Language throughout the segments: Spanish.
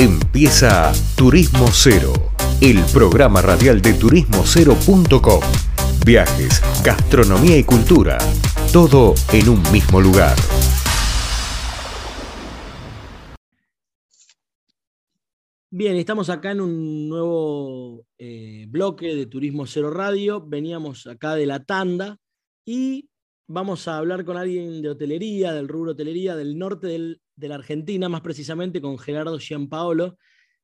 Empieza Turismo Cero, el programa radial de turismocero.com. Viajes, gastronomía y cultura, todo en un mismo lugar. Bien, estamos acá en un nuevo eh, bloque de Turismo Cero Radio. Veníamos acá de la tanda y vamos a hablar con alguien de hotelería, del rubro hotelería del norte del de la Argentina, más precisamente con Gerardo Giampaolo,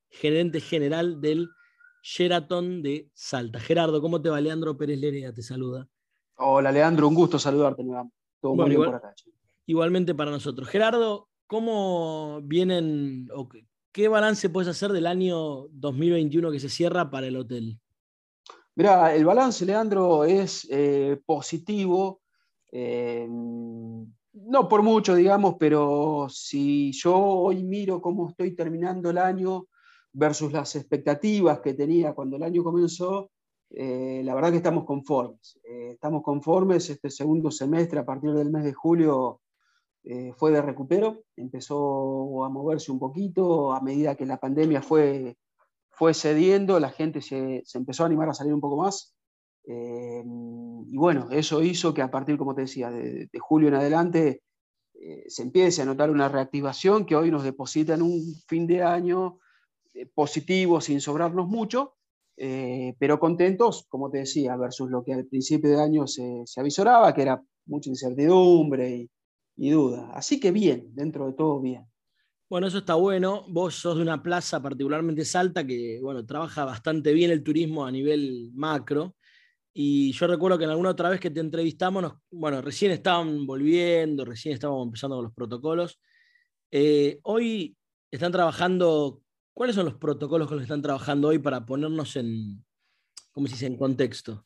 gerente general del Sheraton de Salta. Gerardo, ¿cómo te va? Leandro Pérez Lerea te saluda. Hola, Leandro, un gusto saludarte. Todo muy bien por acá. Igualmente para nosotros. Gerardo, ¿cómo vienen o qué balance puedes hacer del año 2021 que se cierra para el hotel? Mira, el balance, Leandro, es eh, positivo. Eh, no por mucho, digamos, pero si yo hoy miro cómo estoy terminando el año versus las expectativas que tenía cuando el año comenzó, eh, la verdad que estamos conformes. Eh, estamos conformes, este segundo semestre a partir del mes de julio eh, fue de recupero, empezó a moverse un poquito a medida que la pandemia fue, fue cediendo, la gente se, se empezó a animar a salir un poco más. Eh, y bueno, eso hizo que a partir, como te decía, de, julio en adelante eh, se empiece a notar una reactivación que hoy nos deposita en un fin de año eh, positivo, sin sobrarnos mucho, pero contentos, como te decía, versus lo que al principio de año se, se avisoraba, que era mucha incertidumbre y, y duda. Así que bien, dentro de todo bien. Bueno, eso está bueno. Vos sos de una plaza particularmente Salta que, bueno, trabaja bastante bien el turismo a nivel macro. Y yo recuerdo que en alguna otra vez que te entrevistamos, bueno, recién estaban volviendo, recién estábamos empezando con los protocolos. Eh, hoy están trabajando, ¿cuáles son los protocolos con los que están trabajando hoy para ponernos en, ¿cómo se dice?, en contexto.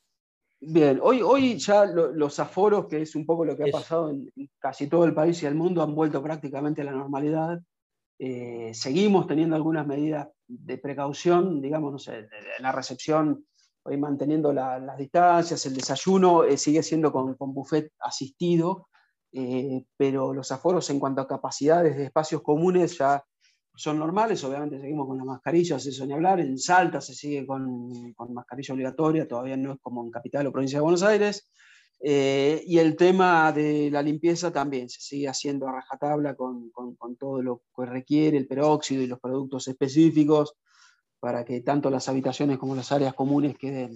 Bien, hoy, hoy ya los aforos, que es un poco lo que ha pasado en, casi todo el país y el mundo, han vuelto prácticamente a la normalidad. Eh, seguimos teniendo algunas medidas de precaución, digamos, no sé, la recepción hoy manteniendo las distancias, el desayuno eh, sigue siendo con, buffet asistido, eh, pero los aforos en cuanto a capacidades de espacios comunes ya son normales, obviamente seguimos con las mascarillas, eso ni hablar, en Salta se sigue con, mascarilla obligatoria, todavía no es como en Capital o Provincia de Buenos Aires, eh, y el tema de la limpieza también se sigue haciendo a rajatabla con, con todo lo que requiere el peróxido y los productos específicos, para que tanto las habitaciones como las áreas comunes queden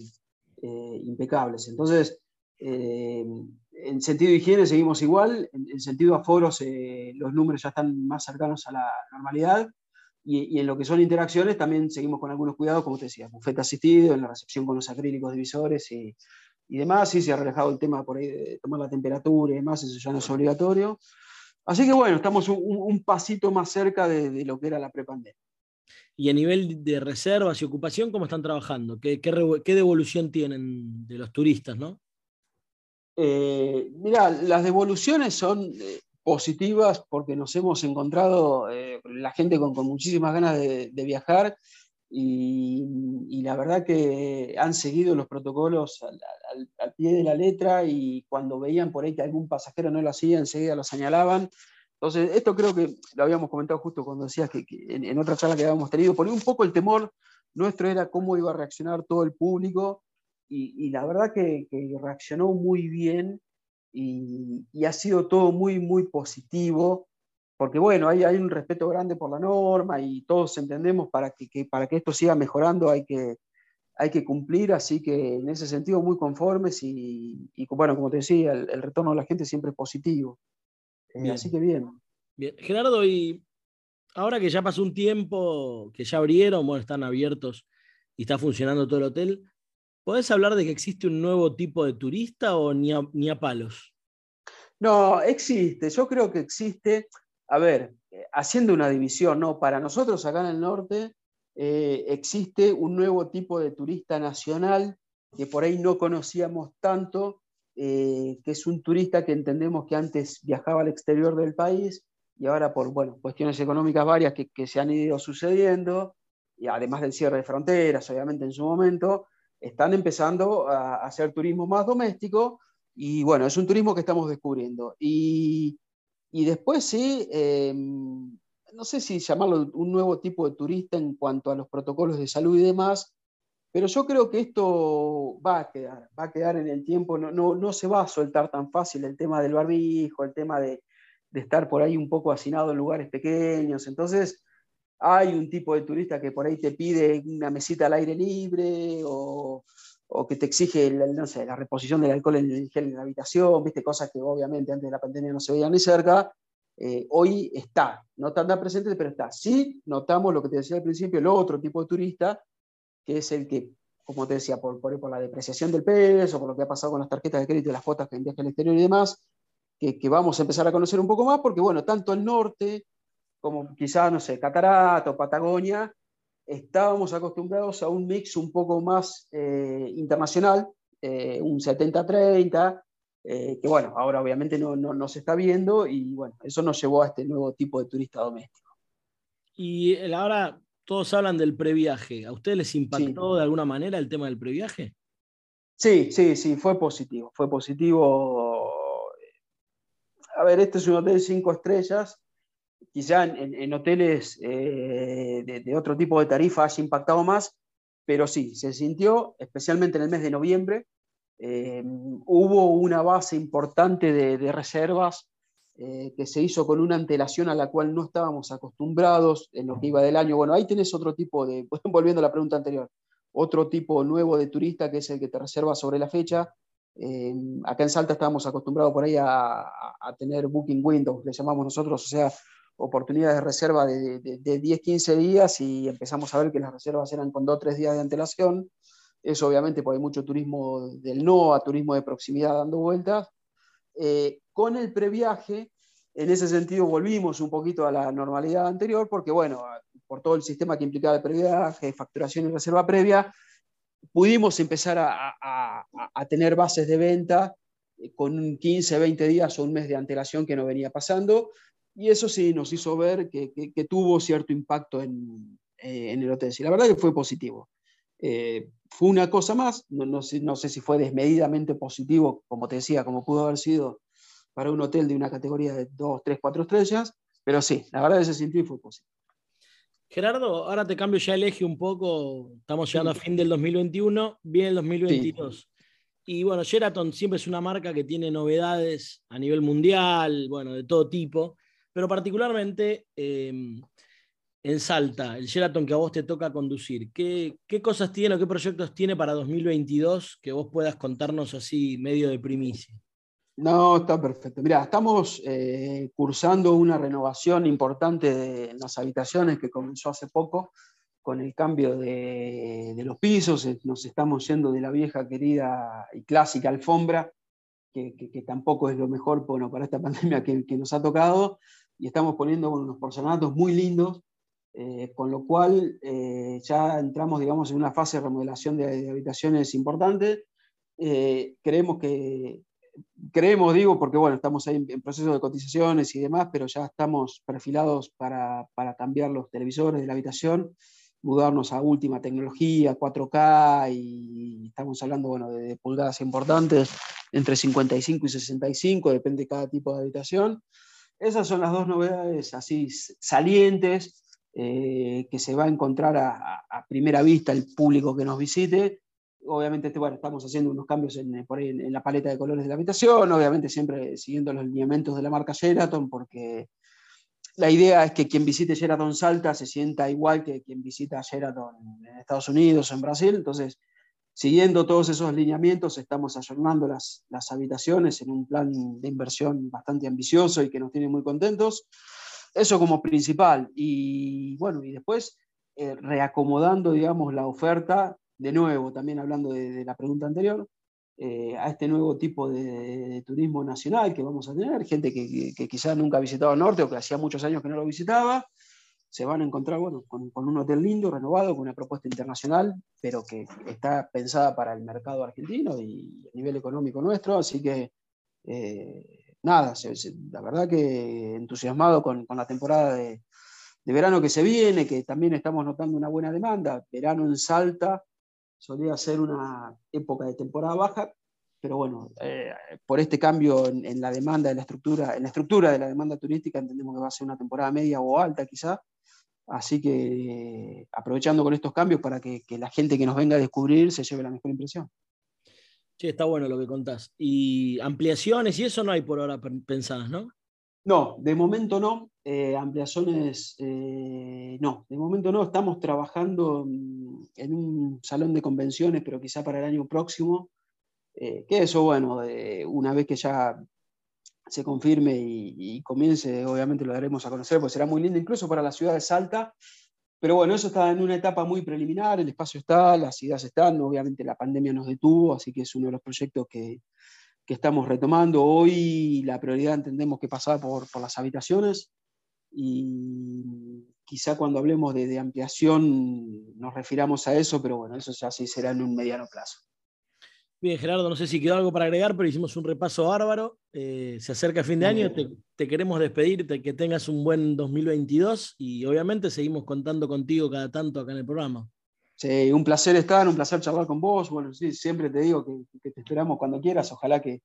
eh, impecables. Entonces, eh, en sentido de higiene seguimos igual, en, sentido de aforos eh, los números ya están más cercanos a la normalidad y, en lo que son interacciones también seguimos con algunos cuidados, como te decía, bufete asistido, en la recepción con los acrílicos divisores y, y demás, sí se ha relajado el tema por ahí de tomar la temperatura y demás, eso ya no es obligatorio. Así que bueno, estamos un, pasito más cerca de, de lo que era la prepandemia. Y a nivel de reservas y ocupación, ¿cómo están trabajando? ¿Qué, qué, devolución tienen de los turistas, no? Eh, mira, las devoluciones son eh, positivas porque nos hemos encontrado eh, la gente con, muchísimas ganas de, viajar y, la verdad que han seguido los protocolos al, pie de la letra y cuando veían por ahí que algún pasajero no lo hacía, enseguida lo señalaban entonces, esto creo que lo habíamos comentado justo cuando decías que, en, otra charla que habíamos tenido, por un poco el temor nuestro era cómo iba a reaccionar todo el público y, la verdad que, reaccionó muy bien y, ha sido todo muy, muy positivo, porque bueno, hay, hay un respeto grande por la norma y todos entendemos para que, para que esto siga mejorando hay que, hay que cumplir, así que en ese sentido muy conformes y, bueno, como te decía, el retorno de la gente siempre es positivo. Así que bien. Bien. Gerardo, y ahora que ya pasó un tiempo, que ya abrieron, bueno, están abiertos y está funcionando todo el hotel, ¿podés hablar de que existe un nuevo tipo de turista o ni a, palos? No, existe. Yo creo que existe. A ver, eh, haciendo una división, ¿no? Para nosotros acá en el norte eh, existe un nuevo tipo de turista nacional que por ahí no conocíamos tanto, eh, que es un turista que entendemos que antes viajaba al exterior del país y ahora por bueno, cuestiones económicas varias que, se han ido sucediendo, y además del cierre de fronteras, obviamente en su momento, están empezando a, hacer turismo más doméstico y bueno, es un turismo que estamos descubriendo. Y, y después sí, em, no sé si llamarlo un nuevo tipo de turista en cuanto a los protocolos de salud y demás, pero yo creo que esto va a quedar, va a quedar en el tiempo, no, no, no se va a soltar tan fácil el tema del barbijo, el tema de, de estar por ahí un poco hacinado en lugares pequeños. Entonces, hay un tipo de turista que por ahí te pide una mesita al aire libre o, que te exige no la reposición del alcohol en el gel en la habitación, ¿viste? cosas que obviamente antes de la pandemia no se veían ni cerca. Eh, hoy está, no tan presente, pero está. Sí notamos lo que te decía al principio, el otro tipo de turista, que es el que, como te decía, por, por, por la depreciación del peso, por lo que ha pasado con las tarjetas de crédito y las cuotas que envías al exterior y demás, que, que, vamos a empezar a conocer un poco más, porque bueno, tanto el norte como quizás, no sé, Catarato, Patagonia, estábamos acostumbrados a un mix un poco más eh, internacional, eh, un 70-30, eh, que bueno, ahora obviamente no, no, no, se está viendo y bueno, eso nos llevó a este nuevo tipo de turista doméstico. Y ahora todos hablan del previaje, ¿a ustedes les impactó sí. de alguna manera el tema del previaje? Sí, sí, sí, fue positivo, fue positivo. A ver, este es un hotel de cinco estrellas, quizá en, en hoteles eh, de, de, otro tipo de tarifa haya impactado más, pero sí, se sintió, especialmente en el mes de noviembre, eh, hubo una base importante de, de reservas eh, que se hizo con una antelación a la cual no estábamos acostumbrados en lo que iba del año. Bueno, ahí tenés otro tipo de, volviendo a la pregunta anterior, otro tipo nuevo de turista que es el que te reserva sobre la fecha. Eh, acá en Salta estábamos acostumbrados por ahí a, tener booking windows, le llamamos nosotros, o sea, oportunidades de reserva de, de, de 10, 15 días y empezamos a ver que las reservas eran con 2, 3 días de antelación. Eso obviamente porque hay mucho turismo del no a turismo de proximidad dando vueltas. Eh, con el previaje, en ese sentido volvimos un poquito a la normalidad anterior porque, bueno, por todo el sistema que implicaba el previaje, facturación y reserva previa, pudimos empezar a, tener bases de venta con 15, 20 días o un mes de antelación que no venía pasando, y eso sí nos hizo ver que tuvo cierto impacto en, eh, en, el hotel. Y la verdad que fue positivo. Eh, fue una cosa más, no, no, sé, no, sé, si fue desmedidamente positivo, como te decía, como pudo haber sido para un hotel de una categoría de 2, 3, 4 estrellas, pero sí, la verdad que se sintió y fue positivo. Gerardo, ahora te cambio ya el eje un poco, estamos llegando sí. a fin del 2021, viene el 2022. Sí. Y bueno, Sheraton siempre es una marca que tiene novedades a nivel mundial, bueno, de todo tipo pero particularmente eh, en Salta, el Sheraton que a vos te toca conducir, ¿qué, ¿qué, cosas tiene o qué proyectos tiene para 2022 que vos puedas contarnos así medio de primicia? No, está perfecto. Mira, estamos eh, cursando una renovación importante de las habitaciones que comenzó hace poco con el cambio de, los pisos. Nos estamos yendo de la vieja, querida y clásica alfombra, que, tampoco es lo mejor bueno, para esta pandemia que, nos ha tocado, y estamos poniendo unos porcelanatos muy lindos, eh, con lo cual eh, ya entramos, digamos, en una fase de remodelación de, de habitaciones importante. Eh, creemos que, creemos, digo, porque bueno, estamos ahí en, en, proceso de cotizaciones y demás, pero ya estamos perfilados para, para cambiar los televisores de la habitación, mudarnos a última tecnología, 4K, y estamos hablando, bueno, de, de pulgadas importantes, entre 55 y 65, depende de cada tipo de habitación. Esas son las dos novedades así salientes eh, que se va a encontrar a, a, primera vista el público que nos visite. Obviamente, este, bueno, estamos haciendo unos cambios en, por ahí en, en, la paleta de colores de la habitación, obviamente siempre siguiendo los lineamientos de la marca Sheraton, porque la idea es que quien visite Sheraton Salta se sienta igual que quien visita Sheraton en Estados Unidos o en Brasil. Entonces, Siguiendo todos esos lineamientos, estamos ayornando las, las habitaciones en un plan de inversión bastante ambicioso y que nos tiene muy contentos. Eso como principal. Y bueno, y después eh, reacomodando, digamos, la oferta, de nuevo, también hablando de, la pregunta anterior, eh, a este nuevo tipo de, turismo nacional que vamos a tener, gente que, que, quizás nunca ha visitado el norte o que hacía muchos años que no lo visitaba, se van a encontrar bueno, con, con, un hotel lindo, renovado, con una propuesta internacional, pero que está pensada para el mercado argentino y a nivel económico nuestro. Así que, eh, nada, se, la verdad que entusiasmado con, con la temporada de, de, verano que se viene, que también estamos notando una buena demanda. Verano en Salta solía ser una época de temporada baja, pero bueno, eh, por este cambio en, la demanda de la estructura, en la estructura de la demanda turística, entendemos que va a ser una temporada media o alta quizá. Así que aprovechando con estos cambios para que, la gente que nos venga a descubrir se lleve la mejor impresión. Sí, está bueno lo que contás. Y ampliaciones y eso no hay por ahora pensadas, ¿no? No, de momento no. Eh, ampliaciones, eh, no. De momento no. Estamos trabajando en un salón de convenciones, pero quizá para el año próximo. Eh, que eso, bueno, una vez que ya se confirme y, comience, obviamente lo daremos a conocer, pues será muy lindo incluso para la ciudad de Salta. Pero bueno, eso está en una etapa muy preliminar, el espacio está, las ideas están, obviamente la pandemia nos detuvo, así que es uno de los proyectos que, que estamos retomando. Hoy la prioridad entendemos que pasaba por, por las habitaciones y quizá cuando hablemos de, de, ampliación nos refiramos a eso, pero bueno, eso ya sí será en un mediano plazo. Bien, Gerardo, no sé si quedó algo para agregar, pero hicimos un repaso bárbaro. Eh, se acerca el fin de año, te, te, queremos despedir, que tengas un buen 2022 y obviamente seguimos contando contigo cada tanto acá en el programa. Sí, un placer estar, un placer charlar con vos. Bueno, sí, siempre te digo que, te esperamos cuando quieras. Ojalá que,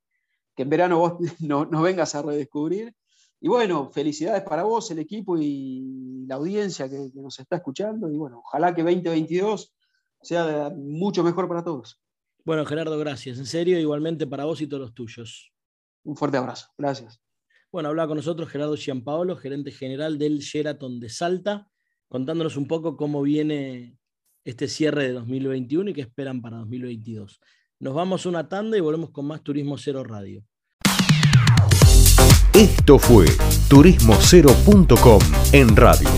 en verano vos nos vengas a redescubrir. Y bueno, felicidades para vos, el equipo y la audiencia que, nos está escuchando. Y bueno, ojalá que 2022 sea mucho mejor para todos. Bueno, Gerardo, gracias. En serio, igualmente para vos y todos los tuyos. Un fuerte abrazo. Gracias. Bueno, hablaba con nosotros Gerardo Giampaolo, gerente general del Sheraton de Salta, contándonos un poco cómo viene este cierre de 2021 y qué esperan para 2022. Nos vamos a una tanda y volvemos con más Turismo Cero Radio. Esto fue turismocero.com en radio.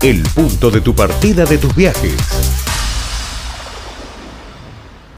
El punto de tu partida de tus viajes.